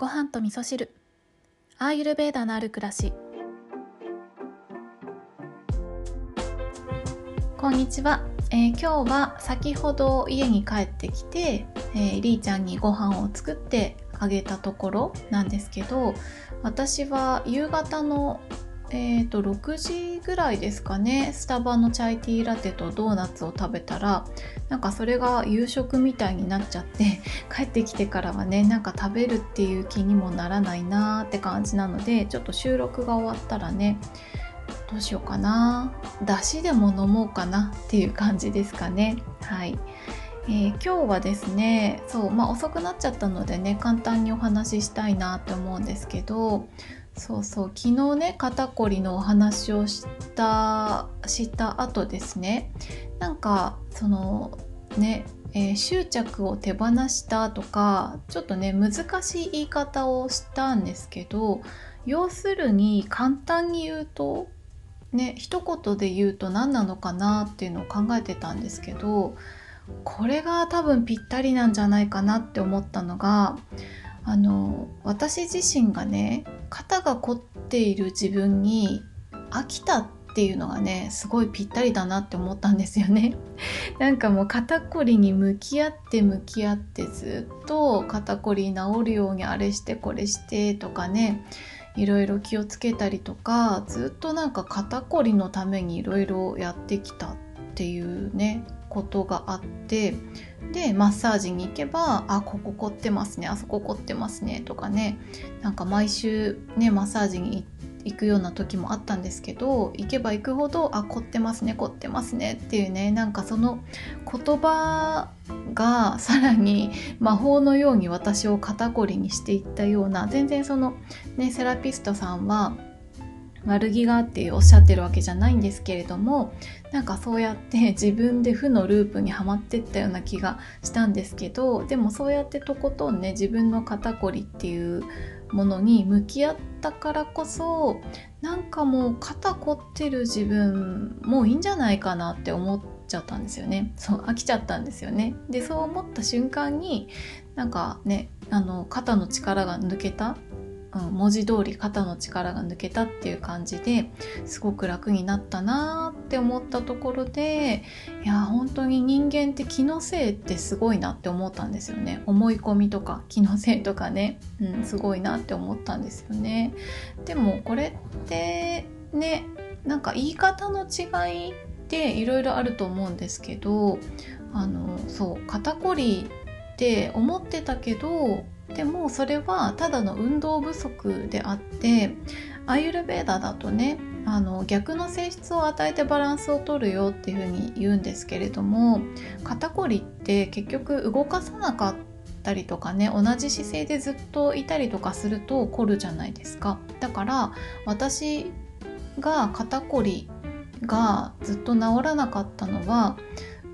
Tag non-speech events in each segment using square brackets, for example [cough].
ご飯と味噌汁。アーユルベーダのある暮らし。こんにちは、えー今日は先ほど家に帰ってきて、えーりーちゃんにご飯を作ってあげたところなんですけど私は夕方のえー、と6時ぐらいですかね。スタバのチャイティーラテとドーナツを食べたらなんかそれが夕食みたいになっちゃって [laughs] 帰ってきてからはねなんか食べるっていう気にもならないなーって感じなのでちょっと収録が終わったらねどうしようかな。だしでも飲もうかなっていう感じですかね。はい。えー今日はですねそう、まあ、遅くなっちゃったのでね簡単にお話ししたいなって思うんですけどそうそう。昨日ね肩こりのお話をしたした後ですね。なんかそのね、えー執着を手放したとかちょっとね難しい言い方をしたんですけど要するに簡単に言うとね一言で言うと何なのかなっていうのを考えてたんですけどこれが多分ぴったりなんじゃないかなって思ったのがあの私自身がね肩が凝っている自分に飽きたっていうのがねすごいぴったりだなって思ったんですよね。[laughs] なんかもう肩こりに向き合って向き合ってずっと肩こり治るようにあれしてこれしてとかねいろいろ気をつけたりとかずっとなんか肩こりのためにいろいろやってきたっていうねことがあってでマッサージに行けばあここ凝ってますねあそこ凝ってますねとかねなんか毎週ねマッサージに行くような時もあったんですけど行けば行くほどあ凝ってますね凝ってますねっていうねなんかその言葉がさらに魔法のように私を肩こりにしていったような全然そのねセラピストさんは悪気があっておっしゃってるわけじゃないんですけれどもなんかそうやって [laughs] 自分で負のループにはまってったような気がしたんですけどでもそうやってとことんね自分の肩こりっていうものに向き合ったからこそなんかもう肩凝ってる自分もういいんじゃないかなって思っちゃったんですよね。そう飽きちゃったんですよね。でそう思った瞬間になんかねあの肩の力が抜けた、文字通り肩の力が抜けたっていう感じですごく楽になったなーって思ったところでいや本当に人間って気のせいってすごいなって思ったんですよね。思い込みとか気のせいとかね、うん、すごいなって思ったんですよね。でもこれってねなんか言い方の違いっていろいろあると思うんですけどあのそう肩こりって思ってたけどでもそれはただの運動不足であってアーユルベーダだとねあの逆の性質を与えてバランスを取るよっていうふうに言うんですけれども肩こりって結局動かさなかったりとかね同じ姿勢でずっといたりとかすると凝るじゃないですか。だから私が肩こりがずっと治らなかったのは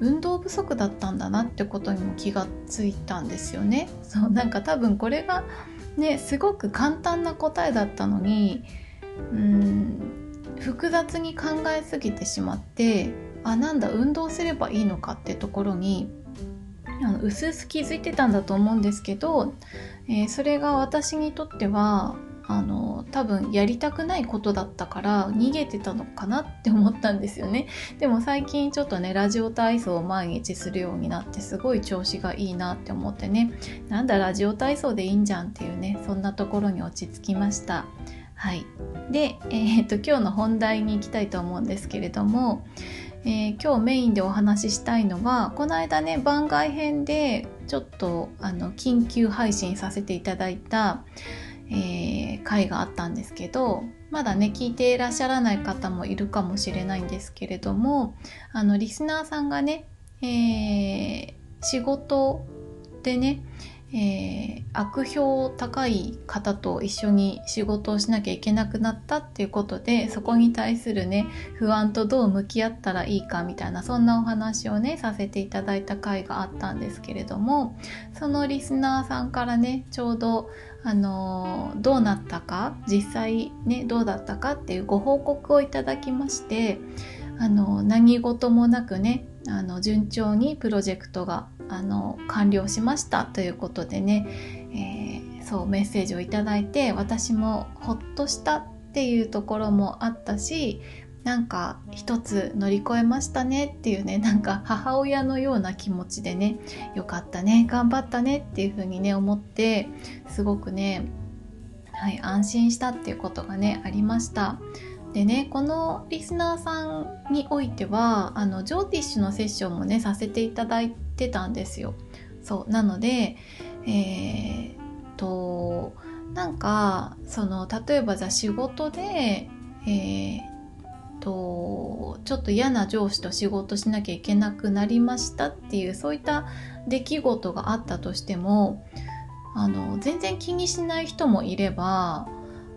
運動不足だったんだなってことにも気がついたんですよね。そうなんか多分これがねすごく簡単な答えだったのにうん複雑に考えすぎてしまってあなんだ運動すればいいのかってところにあの薄々気づいてたんだと思うんですけど、えーそれが私にとってはあの多分やりたくないことだったから逃げてたのかなって思ったんですよね。でも最近ちょっとねラジオ体操を毎日するようになってすごい調子がいいなって思ってね。なんだラジオ体操でいいんじゃんっていうねそんなところに落ち着きました。はい。で、えーっと今日の本題に行きたいと思うんですけれどもえー今日メインでお話ししたいのはこの間ね番外編でちょっとあの緊急配信させていただいた、えー回があったんですけどまだね聞いていらっしゃらない方もいるかもしれないんですけれどもあのリスナーさんがね、えー仕事でねえー悪評高い方と一緒に仕事をしなきゃいけなくなったっていうことでそこに対するね不安とどう向き合ったらいいかみたいなそんなお話をねさせていただいた回があったんですけれどもそのリスナーさんからねちょうどあのどうなったか実際ねどうだったかっていうご報告をいただきましてあの何事もなくねあの順調にプロジェクトがあの完了しましたということでね、えーそうメッセージをいただいて私もほっとしたっていうところもあったしなんか一つ乗り越えましたねっていうねなんか母親のような気持ちでねよかったね頑張ったねっていう風にね思ってすごくねはい安心したっていうことがねありました。でねこのリスナーさんにおいてはあのジョーティッシュのセッションもねさせていただいてたんですよ。そうなのでえー、っとなんかその例えばじゃあ仕事でえーとちょっと嫌な上司と仕事しなきゃいけなくなりましたっていうそういった出来事があったとしてもあの全然気にしない人もいれば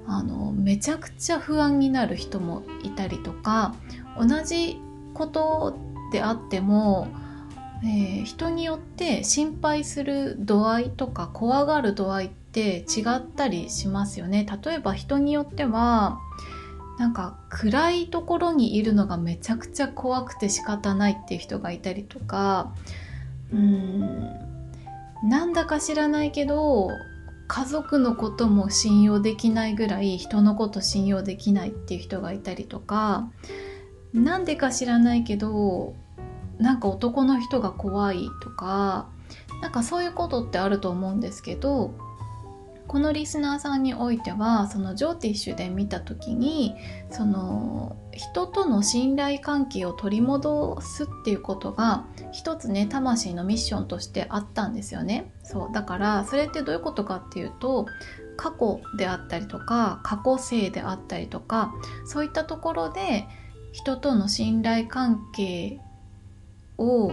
あのめちゃくちゃ不安になる人もいたりとか同じことであっても、えー、人によって心配する度合いとか怖がる度合いって違ったりしますよね。例えば人によってはなんか暗いところにいるのがめちゃくちゃ怖くて仕方ないっていう人がいたりとかうんなんだか知らないけど家族のことも信用できないぐらい人のこと信用できないっていう人がいたりとかなんでか知らないけどなんか男の人が怖いとかなんかそういうことってあると思うんですけどこのリスナーさんにおいてはそのジョーティッシュで見た時にその人との信頼関係を取り戻すっていうことが一つね魂のミッションとしてあったんですよね。そうだからそれってどういうことかっていうと過去であったりとか過去性であったりとかそういったところで人との信頼関係を、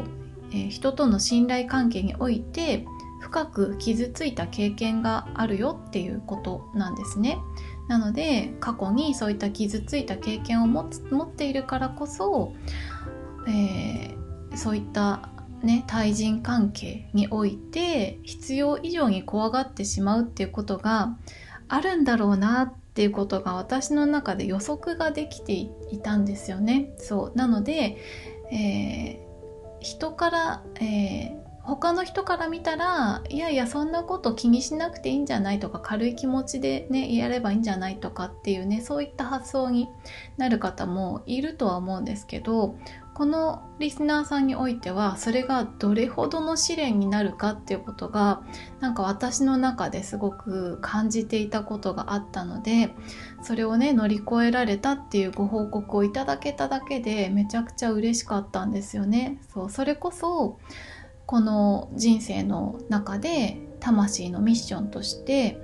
えー、人との信頼関係において深く傷ついた経験があるよっていうことなんですね。なので過去にそういった傷ついた経験を持っているからこそ、えー、そういったね、対人関係において必要以上に怖がってしまうっていうことがあるんだろうなっていうことが私の中で予測ができていたんですよね。そうなので、えー、人から、えー他の人から見たらいやいやそんなこと気にしなくていいんじゃないとか軽い気持ちでねやればいいんじゃないとかっていうねそういった発想になる方もいるとは思うんですけどこのリスナーさんにおいてはそれがどれほどの試練になるかっていうことがなんか私の中ですごく感じていたことがあったのでそれをね乗り越えられたっていうご報告をいただけただけでめちゃくちゃ嬉しかったんですよね。そうそれこそこの人生の中で魂のミッションとして、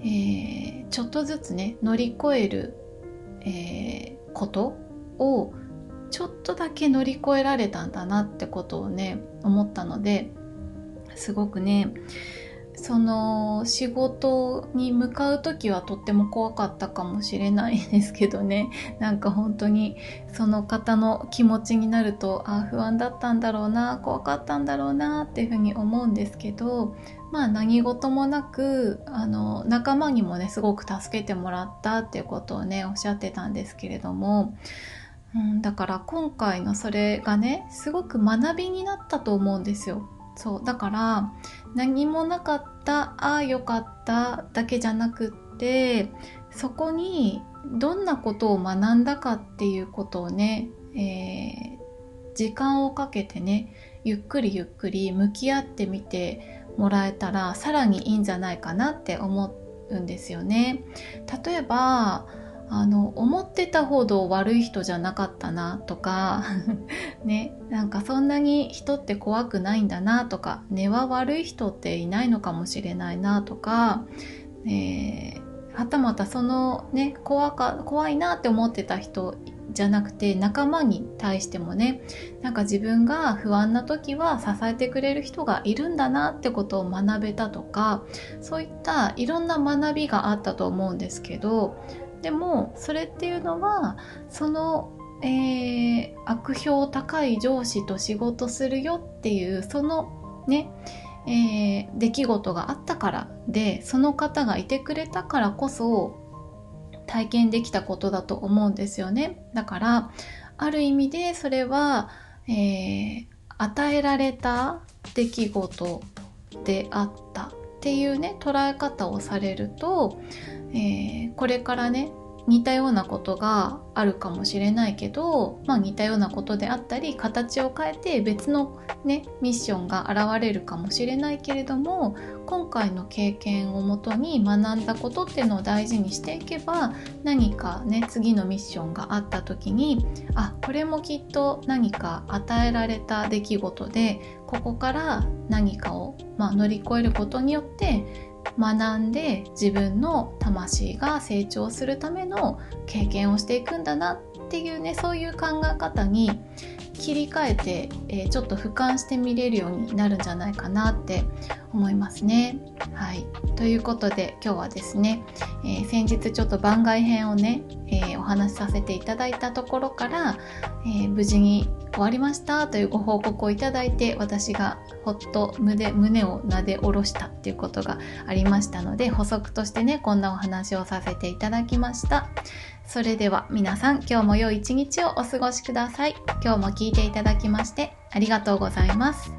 えー、ちょっとずつね乗り越える、えー、ことをちょっとだけ乗り越えられたんだなってことをね思ったのですごくねその仕事に向かう時はとっても怖かったかもしれないですけどね [laughs] なんか本当にその方の気持ちになるとあ不安だったんだろうな怖かったんだろうなっていうふうに思うんですけどまあ何事もなくあの仲間にもねすごく助けてもらったっていうことをねおっしゃってたんですけれどもうん、だから今回のそれがねすごく学びになったと思うんですよ。そうだから何もなかったああよかっただけじゃなくってそこにどんなことを学んだかっていうことをね、えー、時間をかけてねゆっくりゆっくり向き合ってみてもらえたらさらにいいんじゃないかなって思うんですよね。例えばあの思ってたほど悪い人じゃなかったなとか [laughs] ねなんかそんなに人って怖くないんだなとか根は悪い人っていないのかもしれないなとか、えー、はたまたそのね怖か怖いなって思ってた人じゃなくて仲間に対してもねなんか自分が不安な時は支えてくれる人がいるんだなってことを学べたとかそういったいろんな学びがあったと思うんですけどでもそれっていうのはその、えー、悪評高い上司と仕事するよっていうそのねえー、出来事があったからでその方がいてくれたからこそ体験できたことだと思うんですよね。だからある意味でそれは、えー、与えられた出来事であった。っていうね捉え方をされると、えー、これからね似たようなことがあるかもしれないけど、まあ、似たようなことであったり形を変えて別の、ね、ミッションが現れるかもしれないけれども今回の経験をもとに学んだことっていうのを大事にしていけば何かね次のミッションがあった時にあこれもきっと何か与えられた出来事でここから何かを、まあ、乗り越えることによって学んで自分の魂が成長するための経験をしていくんだなっっていうねそういう考え方に切り替えて、えー、ちょっと俯瞰して見れるようになるんじゃないかなって思いますね。はい、ということで今日はですね、えー、先日ちょっと番外編をね、えー、お話しさせていただいたところから、え無事に終わりましたというご報告をいただいて私がほっと胸胸をなで下ろしたっていうことがありましたので補足としてねこんなお話をさせていただきましたそれでは皆さん今日も良い一日をお過ごしください。今日も聞いていただきましてありがとうございます。